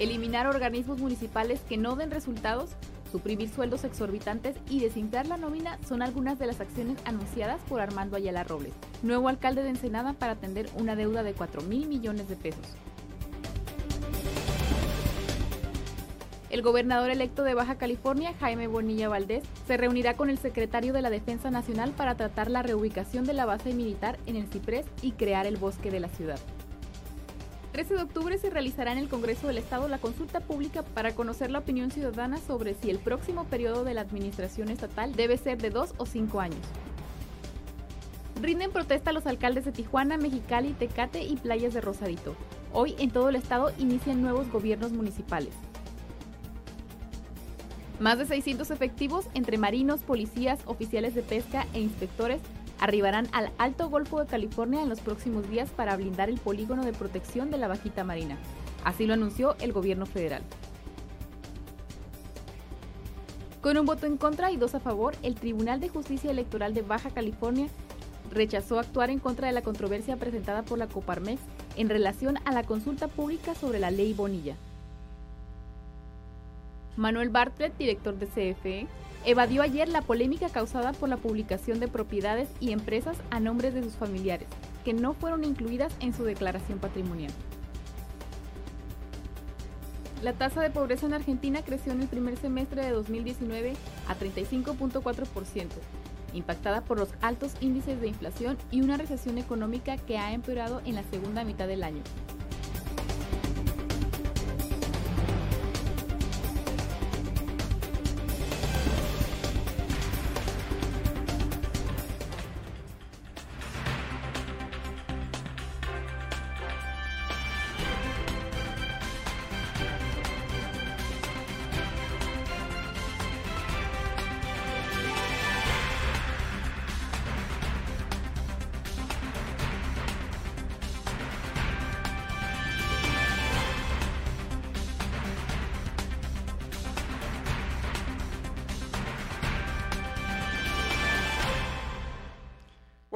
eliminar organismos municipales que no den resultados, suprimir sueldos exorbitantes y desinflar la nómina son algunas de las acciones anunciadas por Armando Ayala Robles, nuevo alcalde de Ensenada para atender una deuda de 4 mil millones de pesos. El gobernador electo de Baja California, Jaime Bonilla Valdés, se reunirá con el secretario de la Defensa Nacional para tratar la reubicación de la base militar en el Ciprés y crear el bosque de la ciudad. 13 de octubre se realizará en el Congreso del Estado la consulta pública para conocer la opinión ciudadana sobre si el próximo periodo de la administración estatal debe ser de dos o cinco años. Rinden protesta los alcaldes de Tijuana, Mexicali, Tecate y Playas de Rosarito. Hoy en todo el estado inician nuevos gobiernos municipales. Más de 600 efectivos entre marinos, policías, oficiales de pesca e inspectores arribarán al Alto Golfo de California en los próximos días para blindar el polígono de protección de la Bajita Marina. Así lo anunció el gobierno federal. Con un voto en contra y dos a favor, el Tribunal de Justicia Electoral de Baja California rechazó actuar en contra de la controversia presentada por la Coparmex en relación a la consulta pública sobre la ley Bonilla. Manuel Bartlett, director de CFE, evadió ayer la polémica causada por la publicación de propiedades y empresas a nombres de sus familiares, que no fueron incluidas en su declaración patrimonial. La tasa de pobreza en Argentina creció en el primer semestre de 2019 a 35.4%, impactada por los altos índices de inflación y una recesión económica que ha empeorado en la segunda mitad del año.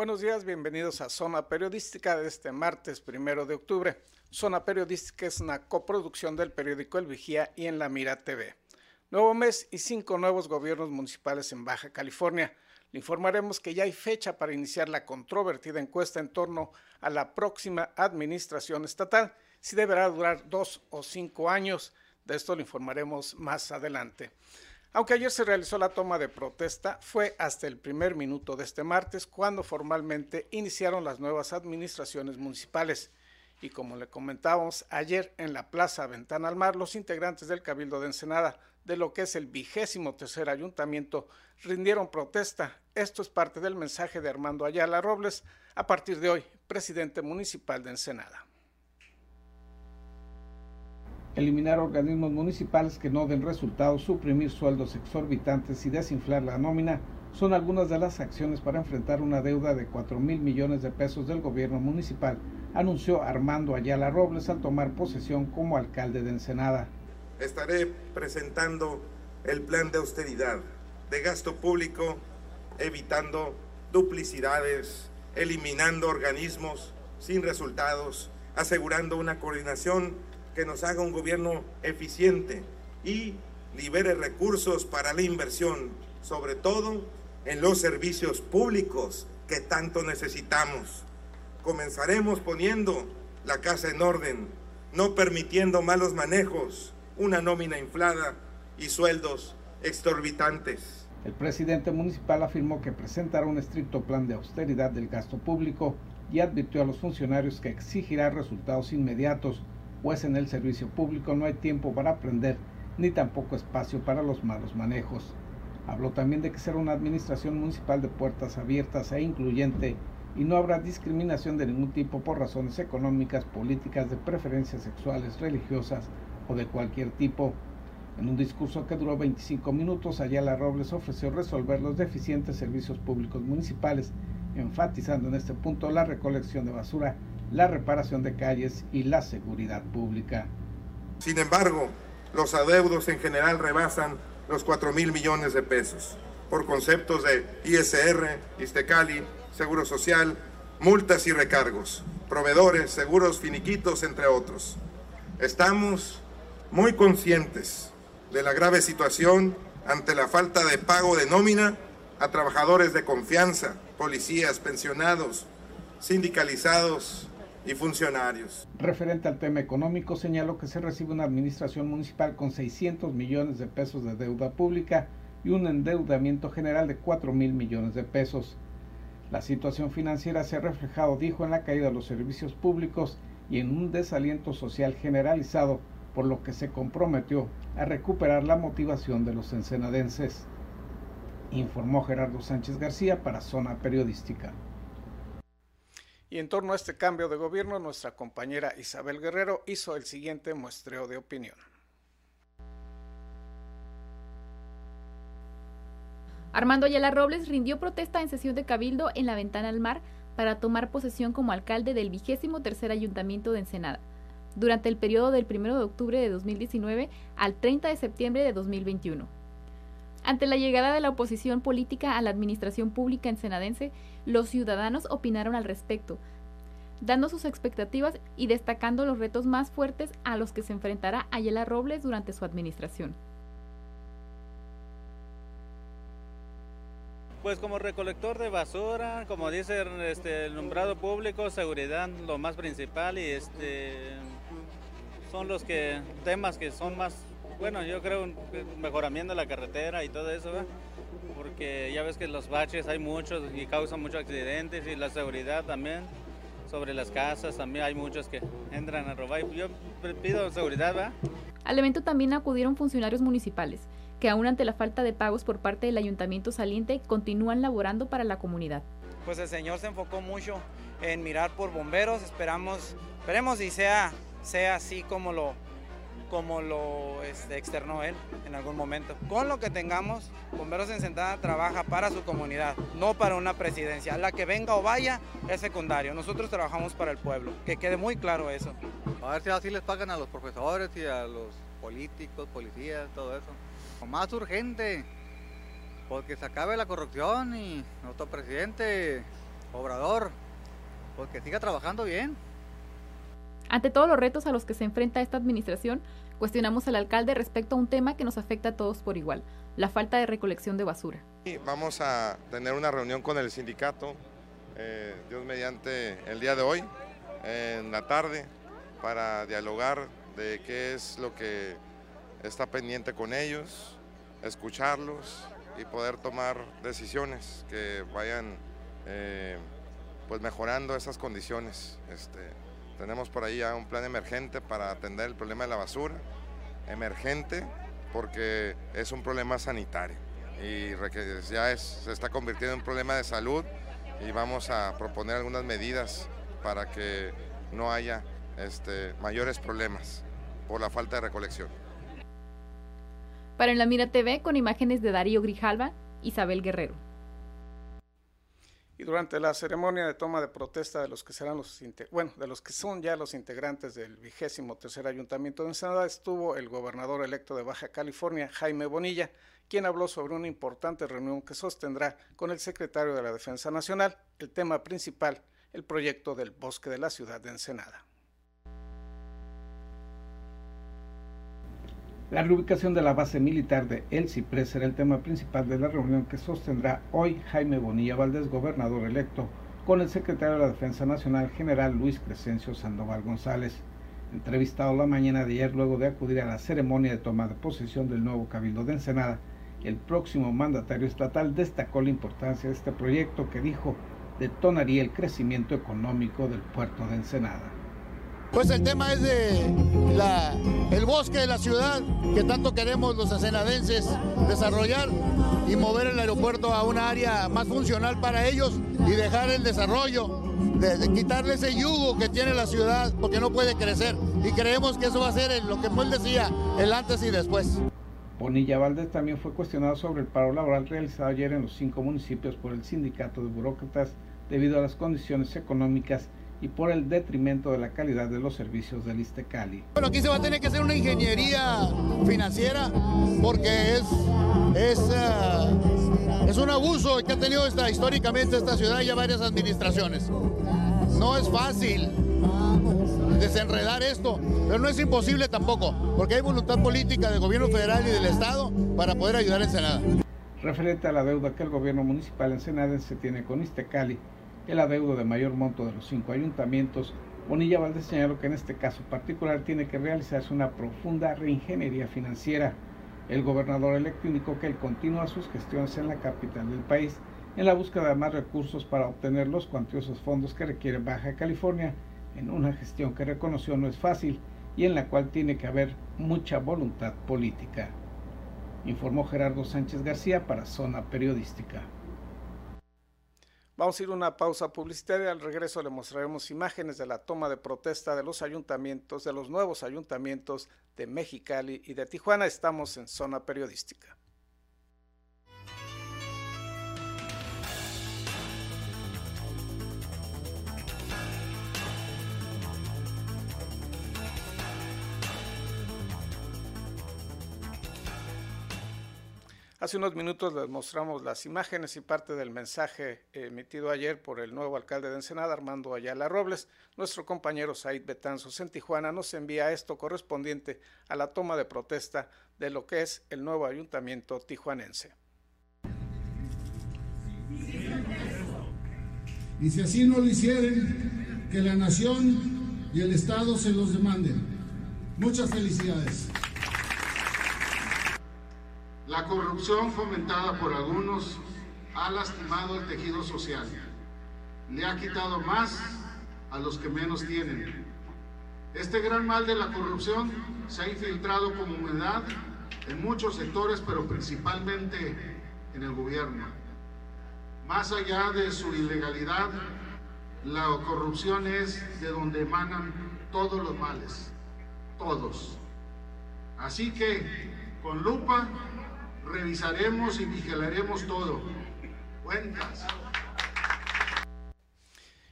Buenos días, bienvenidos a Zona Periodística de este martes primero de octubre. Zona Periodística es una coproducción del periódico El Vigía y en La Mira TV. Nuevo mes y cinco nuevos gobiernos municipales en Baja California. Le informaremos que ya hay fecha para iniciar la controvertida encuesta en torno a la próxima administración estatal, si deberá durar dos o cinco años. De esto le informaremos más adelante. Aunque ayer se realizó la toma de protesta, fue hasta el primer minuto de este martes cuando formalmente iniciaron las nuevas administraciones municipales. Y como le comentábamos ayer en la Plaza Ventana al Mar, los integrantes del Cabildo de Ensenada, de lo que es el vigésimo tercer ayuntamiento, rindieron protesta. Esto es parte del mensaje de Armando Ayala Robles, a partir de hoy, presidente municipal de Ensenada eliminar organismos municipales que no den resultados, suprimir sueldos exorbitantes y desinflar la nómina son algunas de las acciones para enfrentar una deuda de 4 mil millones de pesos del gobierno municipal, anunció Armando Ayala Robles al tomar posesión como alcalde de Ensenada. Estaré presentando el plan de austeridad, de gasto público, evitando duplicidades, eliminando organismos sin resultados, asegurando una coordinación que nos haga un gobierno eficiente y libere recursos para la inversión, sobre todo en los servicios públicos que tanto necesitamos. Comenzaremos poniendo la casa en orden, no permitiendo malos manejos, una nómina inflada y sueldos exorbitantes. El presidente municipal afirmó que presentará un estricto plan de austeridad del gasto público y advirtió a los funcionarios que exigirá resultados inmediatos pues en el servicio público no hay tiempo para aprender ni tampoco espacio para los malos manejos. Habló también de que será una administración municipal de puertas abiertas e incluyente y no habrá discriminación de ningún tipo por razones económicas, políticas, de preferencias sexuales, religiosas o de cualquier tipo. En un discurso que duró 25 minutos, Ayala Robles ofreció resolver los deficientes servicios públicos municipales, enfatizando en este punto la recolección de basura la reparación de calles y la seguridad pública. Sin embargo, los adeudos en general rebasan los 4 mil millones de pesos por conceptos de ISR, Istecali, Seguro Social, multas y recargos, proveedores, seguros finiquitos, entre otros. Estamos muy conscientes de la grave situación ante la falta de pago de nómina a trabajadores de confianza, policías, pensionados, sindicalizados y funcionarios. Referente al tema económico, señaló que se recibe una administración municipal con 600 millones de pesos de deuda pública y un endeudamiento general de 4 mil millones de pesos. La situación financiera se ha reflejado, dijo, en la caída de los servicios públicos y en un desaliento social generalizado, por lo que se comprometió a recuperar la motivación de los ensenadenses. Informó Gerardo Sánchez García para Zona Periodística. Y en torno a este cambio de gobierno, nuestra compañera Isabel Guerrero hizo el siguiente muestreo de opinión. Armando Ayala Robles rindió protesta en sesión de Cabildo en la Ventana al Mar para tomar posesión como alcalde del vigésimo tercer ayuntamiento de Ensenada, durante el periodo del 1 de octubre de 2019 al 30 de septiembre de 2021. Ante la llegada de la oposición política a la administración pública ensenadense, los ciudadanos opinaron al respecto, dando sus expectativas y destacando los retos más fuertes a los que se enfrentará Ayala Robles durante su administración. Pues como recolector de basura, como dice este, el nombrado público, seguridad lo más principal y este son los que temas que son más, bueno, yo creo mejoramiento de la carretera y todo eso, porque ya ves que los baches hay muchos y causan muchos accidentes y la seguridad también sobre las casas también hay muchos que entran a robar. Yo pido seguridad, ¿va? Al evento también acudieron funcionarios municipales que aún ante la falta de pagos por parte del ayuntamiento saliente continúan laborando para la comunidad. Pues el señor se enfocó mucho en mirar por bomberos, esperamos, esperemos y sea, sea así como lo, como lo este, externó él en algún momento. Con lo que tengamos, Bomberos en trabaja para su comunidad, no para una presidencia. La que venga o vaya es secundario. Nosotros trabajamos para el pueblo, que quede muy claro eso. A ver si así les pagan a los profesores y a los políticos, policías, todo eso más urgente, porque se acabe la corrupción y nuestro presidente Obrador, porque siga trabajando bien. Ante todos los retos a los que se enfrenta esta administración, cuestionamos al alcalde respecto a un tema que nos afecta a todos por igual, la falta de recolección de basura. Vamos a tener una reunión con el sindicato, eh, Dios mediante el día de hoy, en la tarde, para dialogar de qué es lo que está pendiente con ellos, escucharlos y poder tomar decisiones que vayan eh, pues mejorando esas condiciones. Este, tenemos por ahí ya un plan emergente para atender el problema de la basura, emergente porque es un problema sanitario y ya se está convirtiendo en un problema de salud y vamos a proponer algunas medidas para que no haya este, mayores problemas por la falta de recolección. Para En la Mira TV, con imágenes de Darío Grijalva, Isabel Guerrero. Y durante la ceremonia de toma de protesta de los que serán los bueno, de los que son ya los integrantes del vigésimo tercer ayuntamiento de Ensenada, estuvo el gobernador electo de Baja California, Jaime Bonilla, quien habló sobre una importante reunión que sostendrá con el secretario de la Defensa Nacional, el tema principal, el proyecto del bosque de la ciudad de Ensenada. La reubicación de la base militar de El Ciprés será el tema principal de la reunión que sostendrá hoy Jaime Bonilla Valdés, gobernador electo, con el secretario de la Defensa Nacional, general Luis Crescencio Sandoval González. Entrevistado la mañana de ayer luego de acudir a la ceremonia de toma de posesión del nuevo Cabildo de Ensenada, el próximo mandatario estatal destacó la importancia de este proyecto que dijo detonaría el crecimiento económico del puerto de Ensenada. Pues el tema es de el bosque de la ciudad que tanto queremos los escenadenses desarrollar y mover el aeropuerto a una área más funcional para ellos y dejar el desarrollo, de, quitarle ese yugo que tiene la ciudad porque no puede crecer. Y creemos que eso va a ser lo que él decía, el antes y después. Bonilla Valdés también fue cuestionado sobre el paro laboral realizado ayer en los cinco municipios por el sindicato de burócratas debido a las condiciones económicas y por el detrimento de la calidad de los servicios del Istecali. Bueno, aquí se va a tener que hacer una ingeniería financiera porque es, es, eh, es un abuso que ha tenido esta, históricamente esta ciudad y ya varias administraciones. No es fácil desenredar esto, pero no es imposible tampoco, porque hay voluntad política del gobierno federal y del Estado para poder ayudar a Ensenada. Referente a la deuda que el gobierno municipal ensenadense tiene con Istecali, el adeudo de mayor monto de los cinco ayuntamientos, Bonilla Valdés señaló que en este caso particular tiene que realizarse una profunda reingeniería financiera. El gobernador electo indicó que él continúa sus gestiones en la capital del país en la búsqueda de más recursos para obtener los cuantiosos fondos que requiere Baja California en una gestión que reconoció no es fácil y en la cual tiene que haber mucha voluntad política. Informó Gerardo Sánchez García para Zona Periodística. Vamos a ir a una pausa publicitaria. Al regreso le mostraremos imágenes de la toma de protesta de los ayuntamientos, de los nuevos ayuntamientos de Mexicali y de Tijuana. Estamos en zona periodística. Hace unos minutos les mostramos las imágenes y parte del mensaje emitido ayer por el nuevo alcalde de Ensenada, Armando Ayala Robles. Nuestro compañero Said Betanzos en Tijuana nos envía esto correspondiente a la toma de protesta de lo que es el nuevo ayuntamiento tijuanense. Y si así no lo hicieren, que la nación y el Estado se los demanden. Muchas felicidades. La corrupción fomentada por algunos ha lastimado el tejido social. Le ha quitado más a los que menos tienen. Este gran mal de la corrupción se ha infiltrado como humedad en muchos sectores, pero principalmente en el gobierno. Más allá de su ilegalidad, la corrupción es de donde emanan todos los males, todos. Así que, con lupa, revisaremos y vigilaremos todo. Cuentas.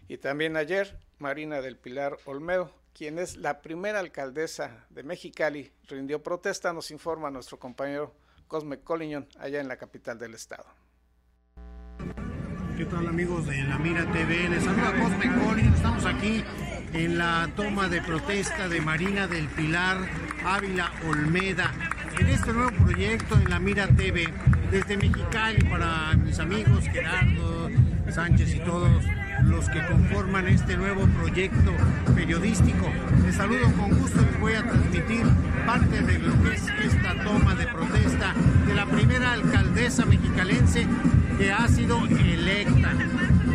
Y también ayer, Marina del Pilar Olmedo, quien es la primera alcaldesa de Mexicali, rindió protesta, nos informa nuestro compañero Cosme Colliñón, allá en la capital del estado. ¿Qué tal amigos de La Mira TV? Les saluda Cosme Colliñón, estamos aquí en la toma de protesta de Marina del Pilar Ávila Olmeda en este nuevo proyecto en La Mira TV desde Mexicali para mis amigos Gerardo Sánchez y todos los que conforman este nuevo proyecto periodístico. Les saludo con gusto, les voy a transmitir parte de lo que es esta toma de protesta de la primera alcaldesa mexicalense que ha sido electa.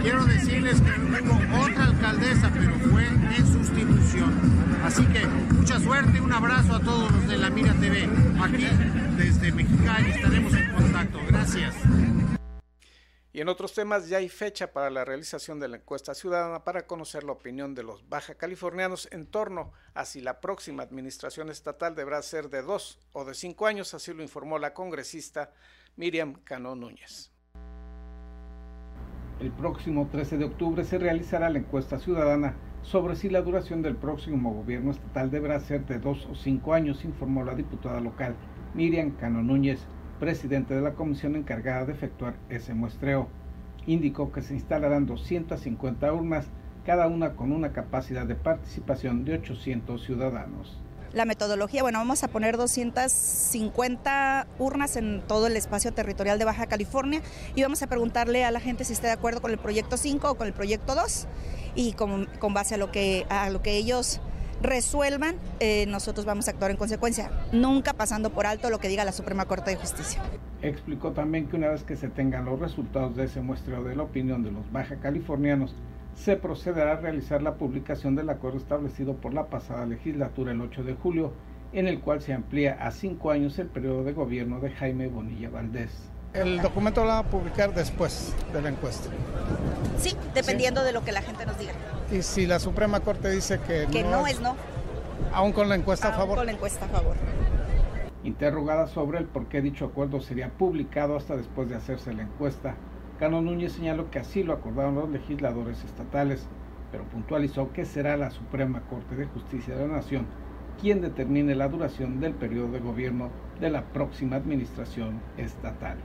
Quiero decirles que hubo otra alcaldesa, pero fue en sustitución. Así que mucha suerte, un abrazo a todos los de la Mira TV. Aquí desde Mexicali estaremos en contacto. Gracias. Y en otros temas ya hay fecha para la realización de la encuesta ciudadana para conocer la opinión de los baja californianos en torno a si la próxima administración estatal deberá ser de dos o de cinco años, así lo informó la congresista Miriam Cano Núñez. El próximo 13 de octubre se realizará la encuesta ciudadana sobre si la duración del próximo gobierno estatal deberá ser de dos o cinco años, informó la diputada local Miriam Cano Núñez presidente de la comisión encargada de efectuar ese muestreo. Indicó que se instalarán 250 urnas, cada una con una capacidad de participación de 800 ciudadanos. La metodología, bueno, vamos a poner 250 urnas en todo el espacio territorial de Baja California y vamos a preguntarle a la gente si está de acuerdo con el proyecto 5 o con el proyecto 2 y con, con base a lo que, a lo que ellos resuelvan, eh, nosotros vamos a actuar en consecuencia, nunca pasando por alto lo que diga la Suprema Corte de Justicia. Explicó también que una vez que se tengan los resultados de ese muestreo de la opinión de los baja californianos, se procederá a realizar la publicación del acuerdo establecido por la pasada legislatura el 8 de julio, en el cual se amplía a cinco años el periodo de gobierno de Jaime Bonilla Valdés. El documento lo van a publicar después de la encuesta. Sí, dependiendo de lo que la gente nos diga. Y si la Suprema Corte dice que, que no, es no, aún con la encuesta aún a favor. con la encuesta a favor. Interrogada sobre el por qué dicho acuerdo sería publicado hasta después de hacerse la encuesta, Cano Núñez señaló que así lo acordaron los legisladores estatales, pero puntualizó que será la Suprema Corte de Justicia de la Nación quien determine la duración del periodo de gobierno de la próxima administración estatal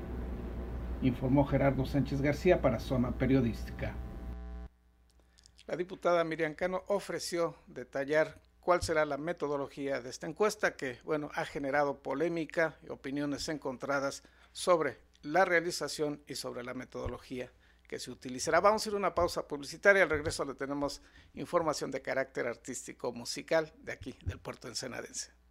informó Gerardo Sánchez García para Zona Periodística. La diputada Miriam Cano ofreció detallar cuál será la metodología de esta encuesta que, bueno, ha generado polémica y opiniones encontradas sobre la realización y sobre la metodología que se utilizará. Vamos a ir a una pausa publicitaria. Al regreso le tenemos información de carácter artístico musical de aquí, del puerto ensenadense.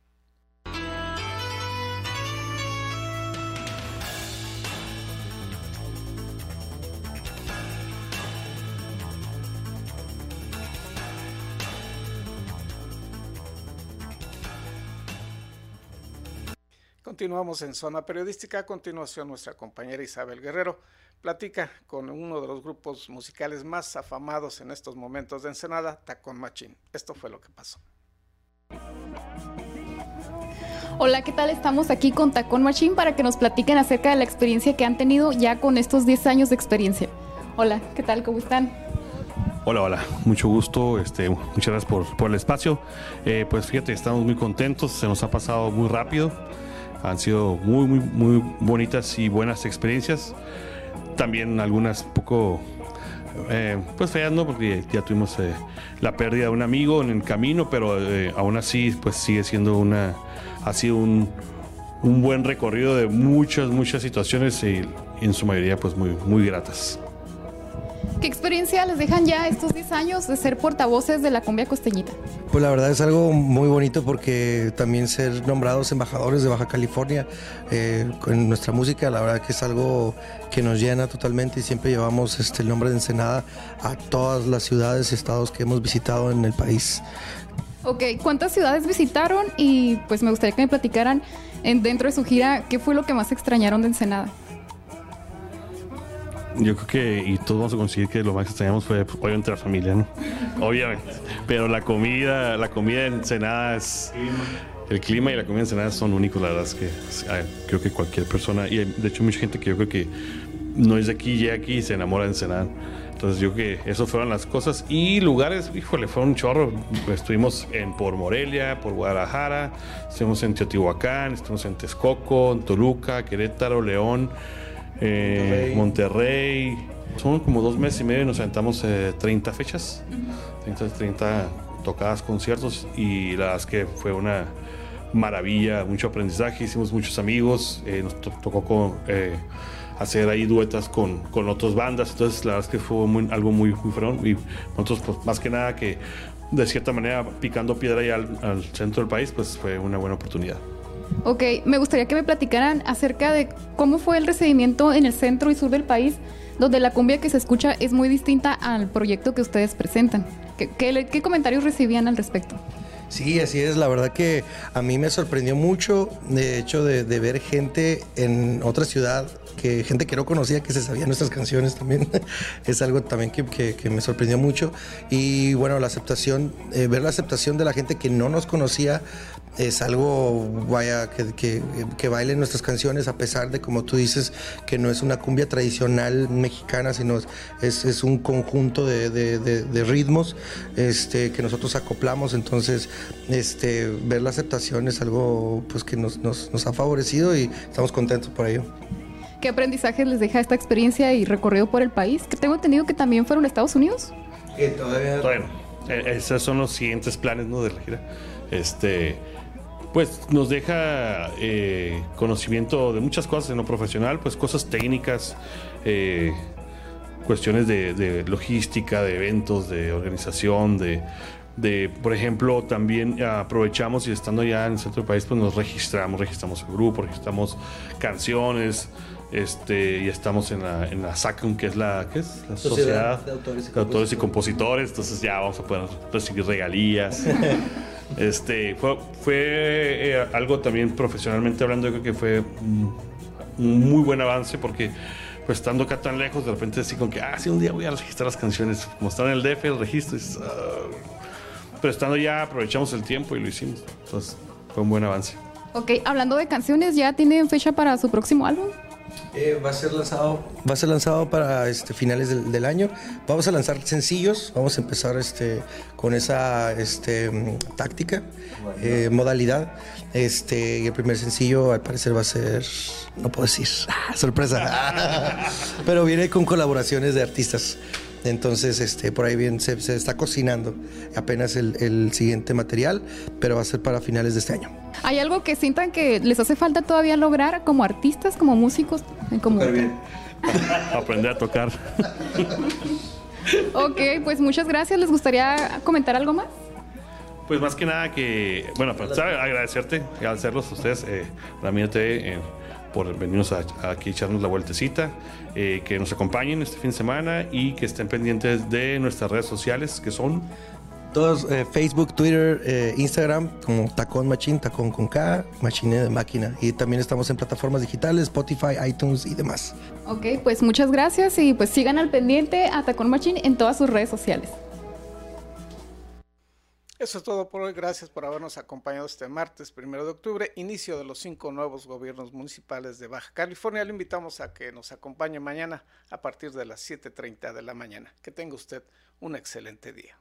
Continuamos en Zona Periodística. A continuación, nuestra compañera Isabel Guerrero platica con uno de los grupos musicales más afamados en estos momentos de Ensenada, Tacón Machín. Esto fue lo que pasó. Hola, ¿qué tal? Estamos aquí con Tacón Machín para que nos platiquen acerca de la experiencia que han tenido ya con estos 10 años de experiencia. Hola, ¿qué tal? ¿Cómo están? Hola, hola, mucho gusto, este, muchas gracias por, por el espacio. Eh, pues fíjate, estamos muy contentos, se nos ha pasado muy rápido. Han sido muy, muy, muy bonitas y buenas experiencias. También algunas un poco, eh, pues feas, ¿no? Porque ya tuvimos eh, la pérdida de un amigo en el camino, pero eh, aún así, pues sigue siendo una, ha sido un, un buen recorrido de muchas, muchas situaciones y en su mayoría, pues muy, muy gratas. ¿Qué experiencia les dejan ya estos 10 años de ser portavoces de la cumbia costeñita? Pues la verdad es algo muy bonito porque también ser nombrados embajadores de Baja California eh, con nuestra música, la verdad que es algo que nos llena totalmente y siempre llevamos este, el nombre de Ensenada a todas las ciudades y estados que hemos visitado en el país. Ok, ¿cuántas ciudades visitaron? Y pues me gustaría que me platicaran en, dentro de su gira, ¿qué fue lo que más extrañaron de Ensenada? Yo creo que, y todos vamos a conseguir que lo más que extrañamos fue, pues, obviamente, la familia, ¿no? Obviamente. Pero la comida, la comida en Ensenada es. El clima y la comida en son únicos, la verdad es que creo que cualquier persona, y de hecho, mucha gente que yo creo que no es de aquí, llega aquí y se enamora de Ensenada. Entonces, yo creo que eso fueron las cosas. Y lugares, híjole, fueron un chorro. Estuvimos en, por Morelia, por Guadalajara, estuvimos en Teotihuacán, estuvimos en Texcoco, en Toluca, Querétaro, León. Eh, Monterrey. Son como dos meses y medio y nos aventamos eh, 30 fechas, 30, 30 tocadas, conciertos y la verdad es que fue una maravilla, mucho aprendizaje, hicimos muchos amigos, eh, nos to tocó con, eh, hacer ahí duetas con, con otras bandas, entonces la verdad es que fue muy, algo muy, muy fregón y nosotros pues más que nada que de cierta manera picando piedra ahí al, al centro del país, pues fue una buena oportunidad. Ok, me gustaría que me platicaran acerca de cómo fue el recibimiento en el centro y sur del país, donde la cumbia que se escucha es muy distinta al proyecto que ustedes presentan. ¿Qué, comentarios recibían al respecto? Sí, así es. La verdad que a mí me sorprendió mucho, de hecho, de, ver gente en otra ciudad, que gente que no conocía, que se sabía nuestras canciones también. es algo también que, me sorprendió mucho. Y bueno, la aceptación, eh, ver la aceptación de la gente que no nos conocía es algo, vaya, que, que, que bailen nuestras canciones, a pesar de, como tú dices, que no es una cumbia tradicional mexicana, sino es, es un conjunto de, de, de, ritmos este, que nosotros acoplamos. Entonces, este, ver la aceptación es algo pues, que nos, nos, nos ha favorecido y estamos contentos por ello. ¿Qué aprendizaje les deja esta experiencia y recorrido por el país? Que tengo entendido que también fueron a Estados Unidos. Que todavía... Bueno, esos son los siguientes planes ¿no? de la gira. Este, pues nos deja eh, conocimiento de muchas cosas en lo profesional, pues cosas técnicas, eh, cuestiones de, de, logística, de eventos, de organización, de, de, por ejemplo, también aprovechamos y estando ya en el centro del país, pues nos registramos, registramos el grupo, registramos canciones, este, y estamos en la, en la SACUM, que es la, ¿qué es? la Sociedad, Sociedad de, Autores y, de Autores y Compositores, entonces ya vamos a poder recibir regalías. este, fue fue eh, algo también profesionalmente hablando, yo creo que fue un, muy buen avance porque pues estando acá tan lejos, de repente así como que, ah, un día voy a registrar las canciones, como están en el DF, el registro, uh, pero estando ya aprovechamos el tiempo y lo hicimos, entonces fue un buen avance. Ok, hablando de canciones, ¿ya tienen fecha para su próximo álbum? Eh, va a ser lanzado va a ser lanzado para este, finales del, del, año. Vamos a lanzar sencillos vamos a empezar este con esa este, táctica eh, modalidad. Este y el primer sencillo al parecer va a ser no puedo decir sorpresa pero viene con colaboraciones de artistas Entonces, este, por ahí bien se, se está cocinando apenas el, el siguiente material, pero va a ser para finales de este año. ¿Hay algo que sientan que les hace falta todavía lograr como artistas, como músicos? Como... Aprender a tocar. ok, pues muchas gracias. ¿Les gustaría comentar algo más? Pues más que nada que, bueno, pues, agradecerte, agradecerlos a ustedes, eh, también te, eh, por venirnos a, aquí echarnos la vueltecita, eh, que nos acompañen este fin de semana y que estén pendientes de nuestras redes sociales que son todos, eh, Facebook, Twitter, eh, Instagram, como Tacón Machine, Tacón con K, Machine de máquina. Y también estamos en plataformas digitales, Spotify, iTunes y demás. Ok, pues muchas gracias y pues sigan al pendiente a Tacón Machine en todas sus redes sociales. Eso es todo por hoy. Gracias por habernos acompañado este martes, primero de octubre, inicio de los cinco nuevos gobiernos municipales de Baja California. Le invitamos a que nos acompañe mañana a partir de las 7.30 de la mañana. Que tenga usted un excelente día.